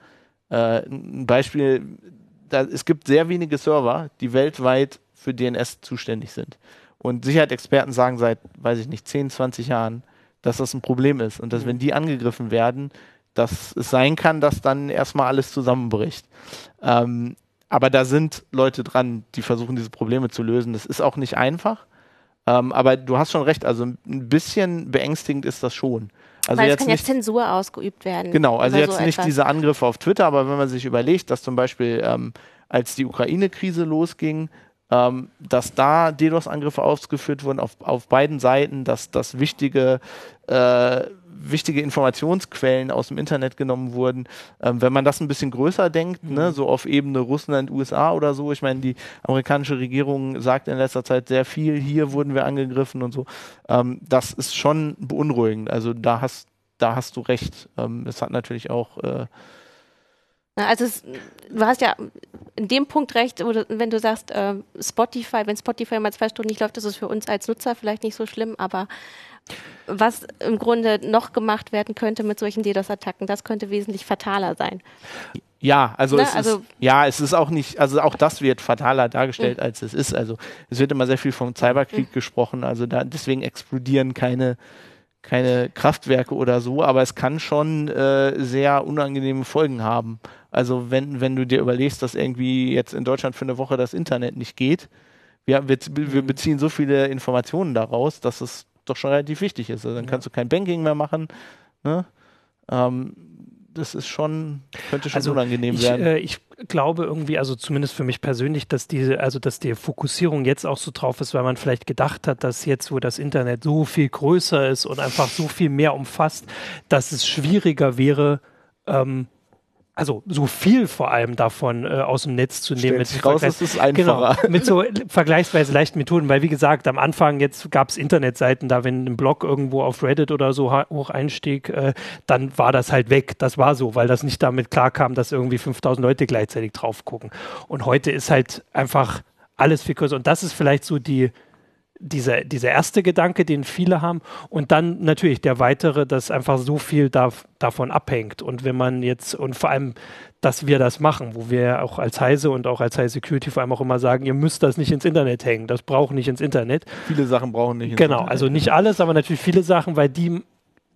äh, ein Beispiel. Da, es gibt sehr wenige Server, die weltweit für DNS zuständig sind. Und Sicherheitsexperten sagen seit, weiß ich nicht, 10, 20 Jahren, dass das ein Problem ist und dass mhm. wenn die angegriffen werden, dass es sein kann, dass dann erstmal alles zusammenbricht. Ähm, aber da sind Leute dran, die versuchen, diese Probleme zu lösen. Das ist auch nicht einfach. Ähm, aber du hast schon recht, also ein bisschen beängstigend ist das schon. Also Weil es jetzt kann ja Zensur ausgeübt werden. Genau, also jetzt so nicht etwas. diese Angriffe auf Twitter, aber wenn man sich überlegt, dass zum Beispiel ähm, als die Ukraine-Krise losging, ähm, dass da DDoS-Angriffe ausgeführt wurden auf, auf beiden Seiten, dass, dass wichtige, äh, wichtige Informationsquellen aus dem Internet genommen wurden. Ähm, wenn man das ein bisschen größer denkt, ne, so auf Ebene Russland, USA oder so, ich meine, die amerikanische Regierung sagt in letzter Zeit sehr viel, hier wurden wir angegriffen und so. Ähm, das ist schon beunruhigend. Also da hast, da hast du recht. Ähm, es hat natürlich auch äh, Also es, du hast ja in dem Punkt recht, du, wenn du sagst, äh, Spotify, wenn Spotify mal zwei Stunden nicht läuft, ist es für uns als Nutzer vielleicht nicht so schlimm, aber was im Grunde noch gemacht werden könnte mit solchen DDoS-Attacken, das könnte wesentlich fataler sein. Ja, also, Ne, es also- ist, ja, es ist auch nicht, also auch das wird fataler dargestellt, Mhm. als es ist. Also es wird immer sehr viel vom Cyberkrieg gesprochen, also da deswegen explodieren keine, keine Kraftwerke oder so, aber es kann schon äh, sehr unangenehme Folgen haben. Also wenn, wenn du dir überlegst, dass irgendwie jetzt in Deutschland für eine Woche das Internet nicht geht, wir, wir, wir Mhm. beziehen so viele Informationen daraus, dass es doch schon relativ wichtig ist. Also dann kannst du kein Banking mehr machen. Ne? Ähm, das ist schon, könnte schon Also unangenehm ich, werden. äh, ich glaube irgendwie, also zumindest für mich persönlich, dass diese, also dass die Fokussierung jetzt auch so drauf ist, weil man vielleicht gedacht hat, dass jetzt, wo das Internet so viel größer ist und einfach so viel mehr umfasst, dass es schwieriger wäre, ähm, also so viel vor allem davon äh, aus dem Netz zu nehmen. Stellt sich raus, Vergleich- es ist einfacher. Genau, mit so vergleichsweise leichten Methoden, weil wie gesagt, am Anfang jetzt gab es Internetseiten, da wenn ein Blog irgendwo auf Reddit oder so hoch einstieg, äh, dann war das halt weg. Das war so, weil das nicht damit klarkam, dass irgendwie 5000 Leute gleichzeitig drauf gucken. Und heute ist halt einfach alles viel größer. Und das ist vielleicht so die, dieser, dieser erste Gedanke, den viele haben. Und dann natürlich der weitere, dass einfach so viel da, davon abhängt. Und wenn man jetzt, und vor allem, dass wir das machen, wo wir auch als Heise und auch als Heise Security vor allem auch immer sagen, ihr müsst das nicht ins Internet hängen. Das braucht nicht ins Internet. Viele Sachen brauchen nicht. ins Genau, Internet. also nicht alles, aber natürlich viele Sachen, weil die,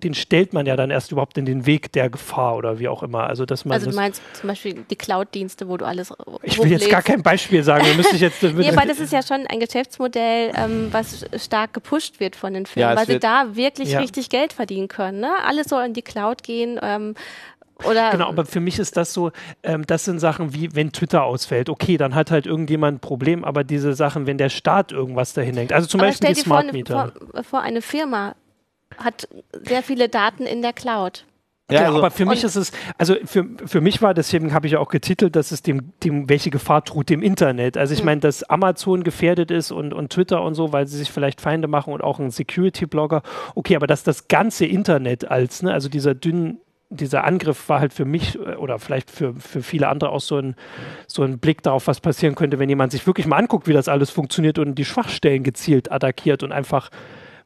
den stellt man ja dann erst überhaupt in den Weg der Gefahr oder wie auch immer. Also, dass man Also du das, meinst zum Beispiel die Cloud-Dienste, wo du alles ich will jetzt gar kein Beispiel sagen, müsste ich jetzt. Nee, aber das ist ja schon ein Geschäftsmodell, ähm, was stark gepusht wird von den Ja, Firmen, es weil sie da wirklich Ja. richtig Geld verdienen können. Ne? Alles soll in die Cloud gehen. Ähm, oder Genau, aber für mich ist das so, ähm, das sind Sachen wie, wenn Twitter ausfällt, okay, dann hat halt irgendjemand ein Problem, aber diese Sachen, wenn der Staat irgendwas dahin hängt, also zum aber Beispiel stell die Smart Meter. vor, vor, eine Firma hat sehr viele Daten in der Cloud. Ja, genau, also, aber für mich ist es, also für, für mich war, deswegen habe ich ja auch getitelt, dass es dem, dem, welche Gefahr droht dem Internet. Also ich Hm. meine, dass Amazon gefährdet ist und, und Twitter und so, weil sie sich vielleicht Feinde machen und auch ein Security-Blogger. Okay, aber dass das ganze Internet als, ne, also dieser dünnen dieser Angriff war halt für mich äh, oder vielleicht für, für viele andere auch so ein, so ein Blick darauf, was passieren könnte, wenn jemand sich wirklich mal anguckt, wie das alles funktioniert und die Schwachstellen gezielt attackiert und einfach,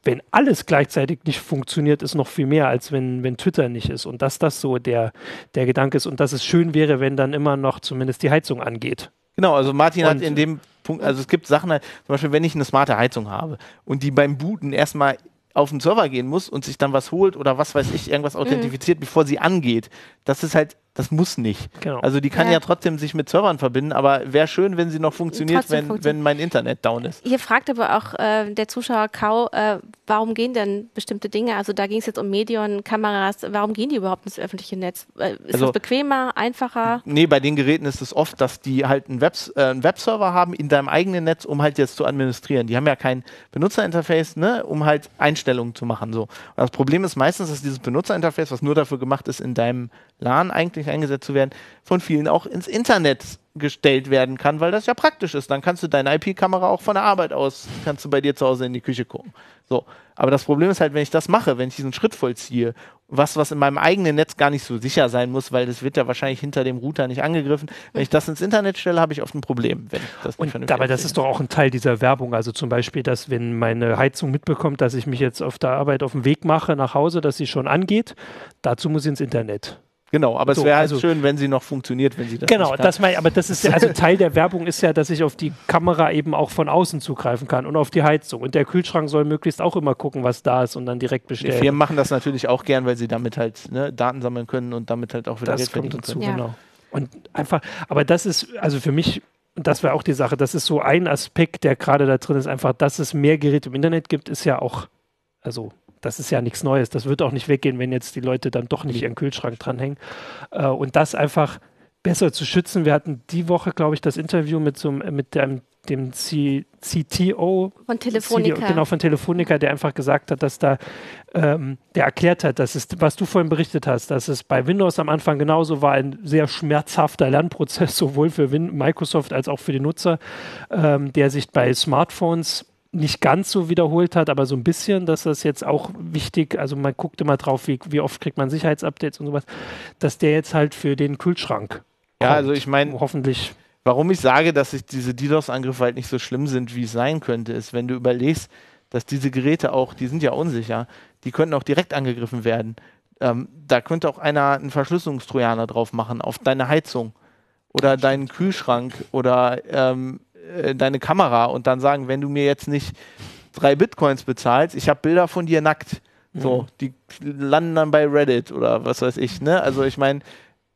wenn alles gleichzeitig nicht funktioniert, ist noch viel mehr, als wenn, wenn Twitter nicht ist. Und dass das so der, der Gedanke ist und dass es schön wäre, wenn dann immer noch zumindest die Heizung angeht. genau, also Martin hat Und- in dem Punkt, also es gibt Sachen, zum Beispiel, wenn ich eine smarte Heizung habe und die beim Booten erstmal auf den Server gehen muss und sich dann was holt oder was weiß ich, irgendwas authentifiziert, bevor sie angeht. Das ist halt, das muss nicht. Genau. Also die kann ja, Ja. trotzdem sich mit Servern verbinden, aber wäre schön, wenn sie noch funktioniert, wenn, funktioniert. wenn mein Internet down ist. Hier fragt aber auch äh, der Zuschauer Kau, äh, warum gehen denn bestimmte Dinge? Also da ging es jetzt um Medien, Kameras, warum gehen die überhaupt ins öffentliche Netz? Äh, ist Also- das bequemer, einfacher? Nee, bei den Geräten ist es oft, dass die halt einen, Webs äh, einen Webserver haben in deinem eigenen Netz, um halt jetzt zu administrieren. Die haben ja kein Benutzerinterface, ne, um halt Einstellungen zu machen. So. Und das Problem ist meistens, dass dieses Benutzerinterface, was nur dafür gemacht ist, in deinem LAN eigentlich eingesetzt zu werden, von vielen auch ins Internet gestellt werden kann, weil das ja praktisch ist. Dann kannst du deine IP-Kamera auch von der Arbeit aus, kannst du bei dir zu Hause in die Küche gucken. So. Aber das Problem ist halt, wenn ich das mache, wenn ich diesen Schritt vollziehe, was, was in meinem eigenen Netz gar nicht so sicher sein muss, weil das wird ja wahrscheinlich hinter dem Router nicht angegriffen. Wenn ich das ins Internet stelle, habe ich oft ein Problem, wenn ich das nicht Und aber das ist doch auch ein Teil dieser Werbung. Also zum Beispiel, dass wenn meine Heizung mitbekommt, dass ich mich jetzt auf der Arbeit auf den Weg mache nach Hause, dass sie schon angeht, dazu muss ich ins Internet. Genau, aber So, es wäre halt also- schön, wenn sie noch funktioniert, wenn sie das Genau, nicht kann. das mein, aber das ist ja, also Teil der Werbung ist ja, dass ich auf die Kamera eben auch von außen zugreifen kann und auf die Heizung. Und der Kühlschrank soll möglichst auch immer gucken, was da ist und dann direkt Die bestellen. Firmen machen das natürlich auch gern, weil sie damit halt ne, Daten sammeln können und damit halt auch wieder Geld das kommt verdienen dazu, können. Ja. genau. Und einfach, aber das ist, also für mich, und das war auch die Sache, das ist so ein Aspekt, der gerade da drin ist, einfach, dass es mehr Geräte im Internet gibt, ist ja auch, also das ist ja nichts Neues. Das wird auch nicht weggehen, wenn jetzt die Leute dann doch nicht ihren Kühlschrank dranhängen. Äh, und das einfach besser zu schützen. Wir hatten die Woche, glaube ich, das Interview mit so mit dem, dem C CTO von Telefonica. CDO, genau, von Telefonica, der einfach gesagt hat, dass da, ähm, der erklärt hat, dass es, was du vorhin berichtet hast, dass es bei Windows am Anfang genauso war, ein sehr schmerzhafter Lernprozess, sowohl für Win Microsoft als auch für die Nutzer, ähm, der sich bei Smartphones nicht ganz so wiederholt hat, aber so ein bisschen, dass das jetzt auch wichtig, also man guckt immer drauf, wie, wie oft kriegt man Sicherheitsupdates und sowas, dass der jetzt halt für den Kühlschrank. Ja, kommt. also ich meine, hoffentlich. Warum ich sage, dass ich diese DDoS-Angriffe halt nicht so schlimm sind, wie es sein könnte, ist, wenn du überlegst, dass diese Geräte auch, die sind ja unsicher, die könnten auch direkt angegriffen werden. Ähm, da könnte auch einer einen Verschlüsselungstrojaner drauf machen auf deine Heizung oder deinen Kühlschrank oder ähm, äh, deine Kamera und dann sagen, wenn du mir jetzt nicht drei Bitcoins bezahlst, ich habe Bilder von dir nackt. So, mhm. die landen dann bei Reddit oder was weiß ich, ne? Also ich meine,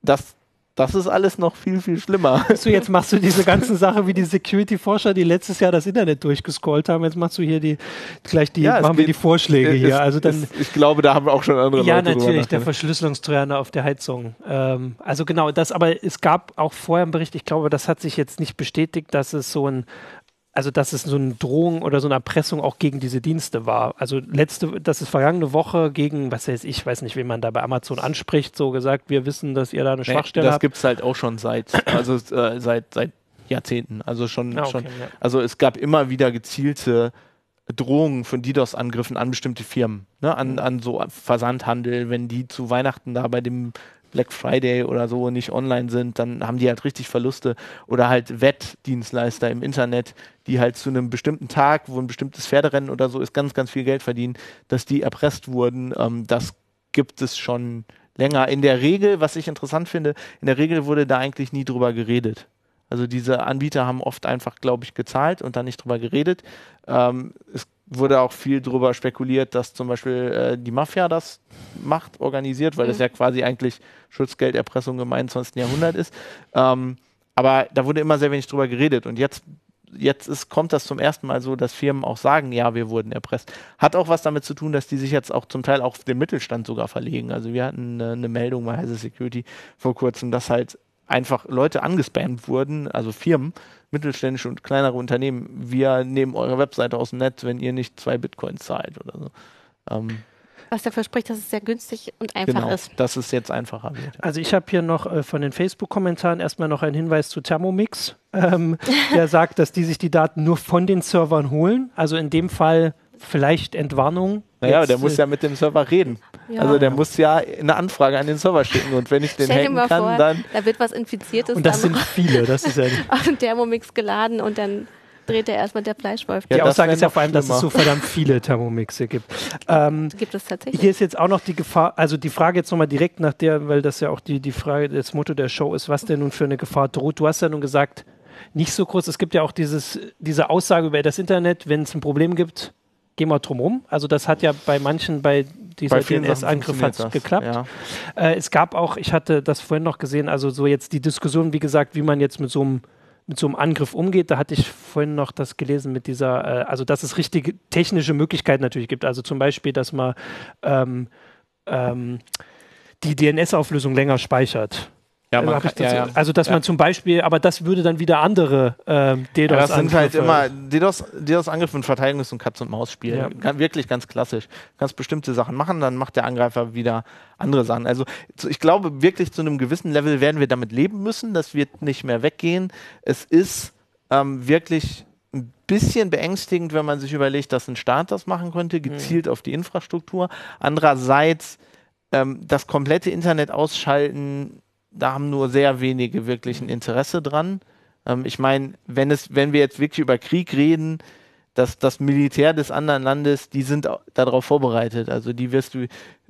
das, das ist alles noch viel, viel schlimmer. So, jetzt machst du diese ganzen Sachen wie die Security-Forscher, die letztes Jahr das Internet durchgescrollt haben. Jetzt machst du hier die, gleich die, ja, machen wir die Vorschläge es, hier. Also dann, es, ich glaube, da haben wir auch schon andere ja, Leute. Ja, natürlich, der Verschlüsselungstrojaner auf der Heizung. Ähm, also genau, das, aber es gab auch vorher einen Bericht, ich glaube, das hat sich jetzt nicht bestätigt, dass es so ein also dass es so eine Drohung oder so eine Erpressung auch gegen diese Dienste war. Also letzte, das ist vergangene Woche gegen, was weiß ich, weiß nicht, wen man da bei Amazon anspricht, so gesagt, wir wissen, dass ihr da eine Schwachstelle nee, das habt. Das gibt es halt auch schon seit, also äh, seit, seit Jahrzehnten. Also schon, ah, okay, schon ja. also es gab immer wieder gezielte Drohungen von DDoS-Angriffen an bestimmte Firmen, ne? an, mhm. an so Versandhandel, wenn die zu Weihnachten da bei dem Black Friday oder so nicht online sind, dann haben die halt richtig Verluste. Oder halt Wettdienstleister im Internet, die halt zu einem bestimmten Tag, wo ein bestimmtes Pferderennen oder so ist, ganz, ganz viel Geld verdienen, dass die erpresst wurden. Ähm, das gibt es schon länger. In der Regel, was ich interessant finde, in der Regel wurde da eigentlich nie drüber geredet. Also diese Anbieter haben oft einfach, glaube ich, gezahlt und dann nicht drüber geredet. Ähm, es wurde auch viel darüber spekuliert, dass zum Beispiel äh, die Mafia das macht, organisiert, weil mhm. das ja quasi eigentlich Schutzgelderpressung im 21. Jahrhundert ist. Ähm, aber da wurde immer sehr wenig drüber geredet und jetzt jetzt ist, kommt das zum ersten Mal so, dass Firmen auch sagen, ja, wir wurden erpresst. Hat auch was damit zu tun, dass die sich jetzt auch zum Teil auf den Mittelstand sogar verlegen. Also wir hatten eine, eine Meldung bei Heise Security vor kurzem, dass halt einfach Leute angespammt wurden, also Firmen, mittelständische und kleinere Unternehmen, wir nehmen eure Webseite aus dem Netz, wenn ihr nicht zwei Bitcoins zahlt oder so. Ähm, was dafür spricht, dass es sehr günstig und einfach genau, ist. Dass es jetzt einfacher wird. Also ich habe hier noch äh, von den Facebook-Kommentaren erstmal noch einen Hinweis zu Thermomix, ähm, der sagt, dass die sich die Daten nur von den Servern holen. Also in dem Fall vielleicht Entwarnung. Naja, Jetzt, der muss äh, ja mit dem Server reden. Ja. Also der muss ja eine Anfrage an den Server schicken und wenn ich den Stell hacken kann, vor, dann... Da wird was Infiziertes. Und das sind viele, das ist ja... auf den Thermomix geladen und dann dreht er erstmal der Fleischwolf. Ja, die Aussage ist ja vor allem, dass es so verdammt viele Thermomixe gibt. Ähm, gibt es tatsächlich. Hier ist jetzt auch noch die Gefahr, also die Frage jetzt nochmal direkt nach der, weil das ja auch die, die Frage, das Motto der Show ist, was denn nun für eine Gefahr droht. Du hast ja nun gesagt, nicht so groß. Es gibt ja auch dieses, diese Aussage über das Internet, wenn es ein Problem gibt, gehen wir drum rum. Also das hat ja bei manchen bei dieser DNS-Angriff hat geklappt. Ja. Äh, es gab auch, ich hatte das vorhin noch gesehen, also so jetzt die Diskussion, wie gesagt, wie man jetzt mit so einem mit so einem Angriff umgeht. Da hatte ich vorhin noch das gelesen mit dieser, äh, also dass es richtige technische Möglichkeiten natürlich gibt. Also zum Beispiel, dass man ähm, ähm, die DNS-Auflösung länger speichert. Ja, man kann, ja, ja. Also, dass ja. man zum Beispiel, aber das würde dann wieder andere äh, DDoS-Angriffe. das sind halt immer DDoS, DDoS-Angriffe und Verteidigung ist ein Katz-und-Maus-Spiel. Wirklich ganz klassisch. Du kannst bestimmte Sachen machen, dann macht der Angreifer wieder andere Sachen. Also, ich glaube wirklich, zu einem gewissen Level werden wir damit leben müssen. Das wird nicht mehr weggehen. Es ist ähm, wirklich ein bisschen beängstigend, wenn man sich überlegt, dass ein Staat das machen könnte, gezielt mhm. auf die Infrastruktur. Andererseits ähm, das komplette Internet ausschalten da haben nur sehr wenige wirklich ein Interesse dran. Ähm, ich meine, wenn es, wenn wir jetzt wirklich über Krieg reden, dass das Militär des anderen Landes, die sind darauf vorbereitet. Also die wirst du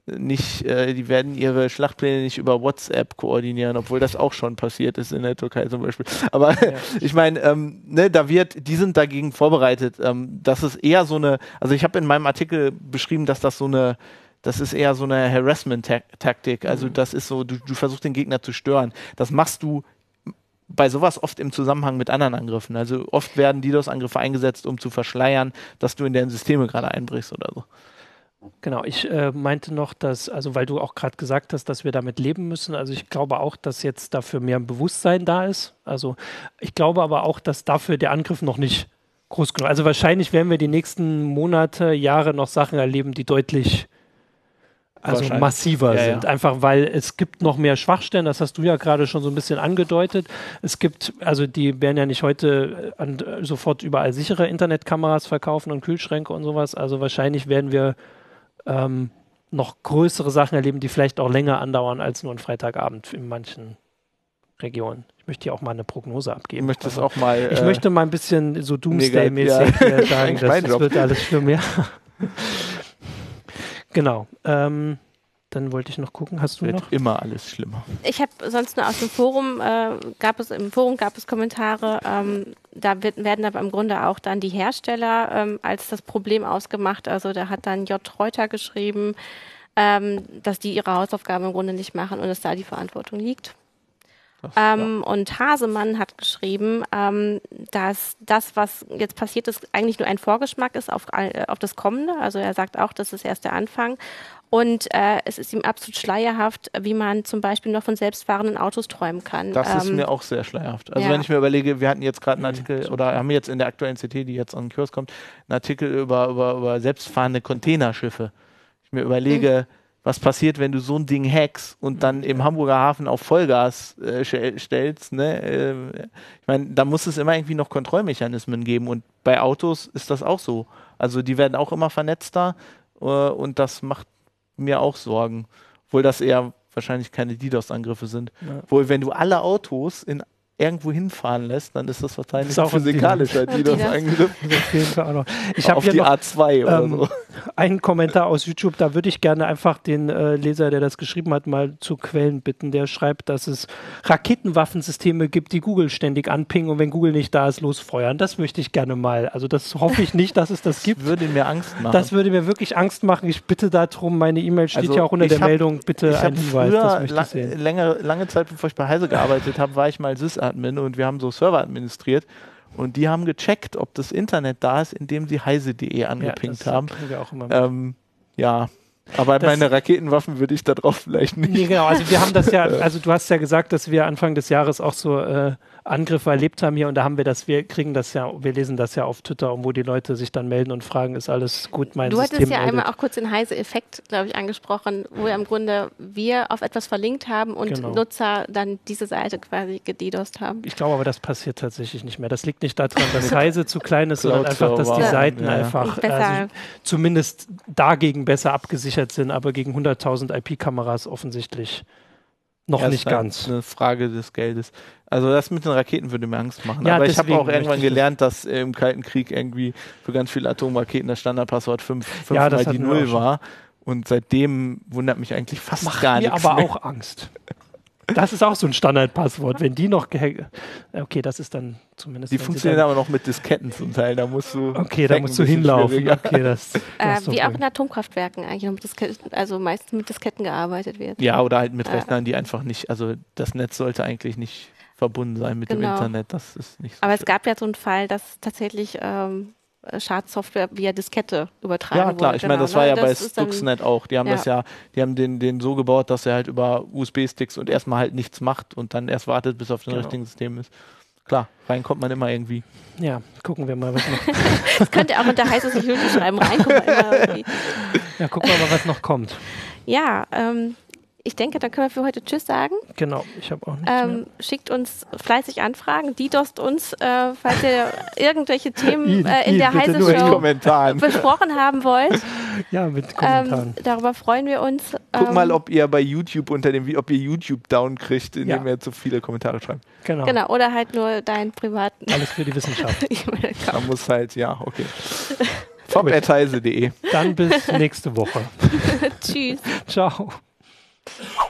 nicht, äh, die werden ihre Schlachtpläne nicht über WhatsApp koordinieren, obwohl das auch schon passiert ist in der Türkei zum Beispiel. Aber ja. ich meine, ähm, ne, da wird, die sind dagegen vorbereitet. Ähm, das ist eher so eine, also ich habe in meinem Artikel beschrieben, dass das so eine das ist eher so eine Harassment-Taktik. Also mhm. das ist so, du, du versuchst den Gegner zu stören. Das machst du bei sowas oft im Zusammenhang mit anderen Angriffen. Also oft werden DDoS-Angriffe eingesetzt, um zu verschleiern, dass du in deren Systeme gerade einbrichst oder so. Genau, ich äh, meinte noch, dass, also weil du auch gerade gesagt hast, dass wir damit leben müssen. Also ich glaube auch, dass jetzt dafür mehr Bewusstsein da ist. Also ich glaube aber auch, dass dafür der Angriff noch nicht groß genug. Also wahrscheinlich werden wir die nächsten Monate, Jahre noch Sachen erleben, die deutlich also massiver ja, sind. Ja. Einfach weil es gibt noch mehr Schwachstellen, das hast du ja gerade schon so ein bisschen angedeutet. Es gibt, also die werden ja nicht heute äh, an, sofort überall sichere Internetkameras verkaufen und Kühlschränke und sowas. Also wahrscheinlich werden wir ähm, noch größere Sachen erleben, die vielleicht auch länger andauern als nur ein Freitagabend in manchen Regionen. Ich möchte hier auch mal eine Prognose abgeben. Ich möchte also, auch mal. Ich äh, möchte mal ein bisschen so Doomsday-mäßig ja. sagen, das, das wird alles schlimm, ja. Genau. Ähm, dann wollte ich noch gucken, hast du Wird noch? immer alles schlimmer. Ich habe sonst nur aus dem Forum, äh, gab es im Forum gab es Kommentare, ähm, da wird, werden aber im Grunde auch dann die Hersteller ähm, als das Problem ausgemacht. Also da hat dann J. Reuter geschrieben, ähm, dass die ihre Hausaufgaben im Grunde nicht machen und dass da die Verantwortung liegt. Ähm, ja. Und Hasemann hat geschrieben, ähm, dass das, was jetzt passiert ist, eigentlich nur ein Vorgeschmack ist auf, äh, auf das Kommende. Also er sagt auch, das ist erst der Anfang. Und äh, es ist ihm absolut schleierhaft, wie man zum Beispiel noch von selbstfahrenden Autos träumen kann. Das ähm, ist mir auch sehr schleierhaft. Also ja. wenn ich mir überlege, wir hatten jetzt gerade einen Artikel oder haben jetzt in der aktuellen CT, die jetzt an den Kurs kommt, einen Artikel über, über, über selbstfahrende Containerschiffe. Ich mir überlege, mhm was passiert, wenn du so ein Ding hackst und dann im Hamburger Hafen auf Vollgas äh, stellst. Ne? Äh, ich meine, da muss es immer irgendwie noch Kontrollmechanismen geben und bei Autos ist das auch so. Also die werden auch immer vernetzter äh, und das macht mir auch Sorgen. Obwohl das eher wahrscheinlich keine DDoS-Angriffe sind. Ja. Wohl, wenn du alle Autos in irgendwo hinfahren lässt, dann ist das wahrscheinlich das ist ein physikalischer DDoS-Angriff. Ich habe die noch, A2 oder ähm, so. Einen Kommentar aus YouTube, da würde ich gerne einfach den äh, Leser, der das geschrieben hat, mal zu Quellen bitten. Der schreibt, dass es Raketenwaffensysteme gibt, die Google ständig anpingen und wenn Google nicht da ist, losfeuern. Das möchte ich gerne mal. Also das hoffe ich nicht, dass es das gibt. Das würde mir Angst machen. Das würde mir wirklich Angst machen. Ich bitte darum, meine E-Mail steht also ja auch unter der hab, Meldung, bitte ein Hinweis. das möchte ich sehen. Lange, lange Zeit, bevor ich bei Heise gearbeitet habe, war ich mal Sys Sysadmin und wir haben so Server administriert. Und die haben gecheckt, ob das Internet da ist, indem sie heise.de angepinkt ja, haben. Wir auch immer ähm, ja, aber das meine Raketenwaffen würde ich da drauf vielleicht nicht. Nee, genau, also wir haben das ja, also du hast ja gesagt, dass wir Anfang des Jahres auch so äh, Angriffe erlebt haben hier und da haben wir das, wir kriegen das ja, wir lesen das ja auf Twitter, wo die Leute sich dann melden und fragen, ist alles gut, mein Du System hattest ja meldet. einmal auch kurz den Heise-Effekt, glaube ich, angesprochen, wo ja im Grunde wir auf etwas verlinkt haben und genau. Nutzer dann diese Seite quasi gedidost haben. Ich glaube aber, das passiert tatsächlich nicht mehr. Das liegt nicht daran, dass Heise zu klein ist, sondern einfach, dass die Seiten ja. einfach also, zumindest dagegen besser abgesichert sind, aber gegen 100.000 IP-Kameras offensichtlich noch ja, nicht ganz. Eine Frage des Geldes. Also das mit den Raketen würde mir Angst machen. Ja, Aber ich habe auch irgendwann gelernt, dass im Kalten Krieg irgendwie für ganz viele Atomraketen das Standardpasswort 5, 5 ja, mal die Null war. Und seitdem wundert mich eigentlich fast Macht gar nichts. mir aber mehr. auch Angst. Das ist auch so ein Standardpasswort. Wenn die noch Okay, das ist dann zumindest. Die funktionieren aber noch mit Disketten zum Teil. Da musst du. Okay, da musst du hinlaufen. Okay, das, das äh, wie auch in Atomkraftwerken eigentlich mit Disketten, also meistens mit Disketten gearbeitet wird. Ja, oder halt mit Rechnern, die einfach nicht, also das Netz sollte eigentlich nicht verbunden sein mit genau. dem Internet. Das ist nicht so Aber schön. es gab ja so einen Fall, dass tatsächlich ähm, Schadsoftware via Diskette übertragen Ja, klar. Wurde. Ich meine, das genau, war ja das bei Stuxnet auch. Die haben ja. das ja, die haben den, den so gebaut, dass er halt über USB-Sticks und erstmal halt nichts macht und dann erst wartet, bis auf den genau. richtigen System ist. Klar, rein kommt man immer irgendwie. Ja, gucken wir mal, was noch. das könnte auch unter heiße Security schreiben, rein kommt man immer irgendwie. Ja, gucken wir mal, was noch kommt. Ja, ähm, ich denke, dann können wir für heute Tschüss sagen. Genau, ich habe auch nichts ähm, Schickt uns fleißig Anfragen, didost uns, äh, falls ihr irgendwelche Themen äh, in ihn, der Heise Show besprochen haben wollt. Ja, mit Kommentaren. Ähm, darüber freuen wir uns. Guck ähm, mal, ob ihr bei YouTube unter dem, ob ihr YouTube down kriegt, indem ja. ihr zu viele Kommentare schreibt. Genau. Genau, oder halt nur deinen privaten. Alles für die Wissenschaft. da muss halt, ja, okay. Top.heise.de. Dann bis nächste Woche. Tschüss. Ciao. you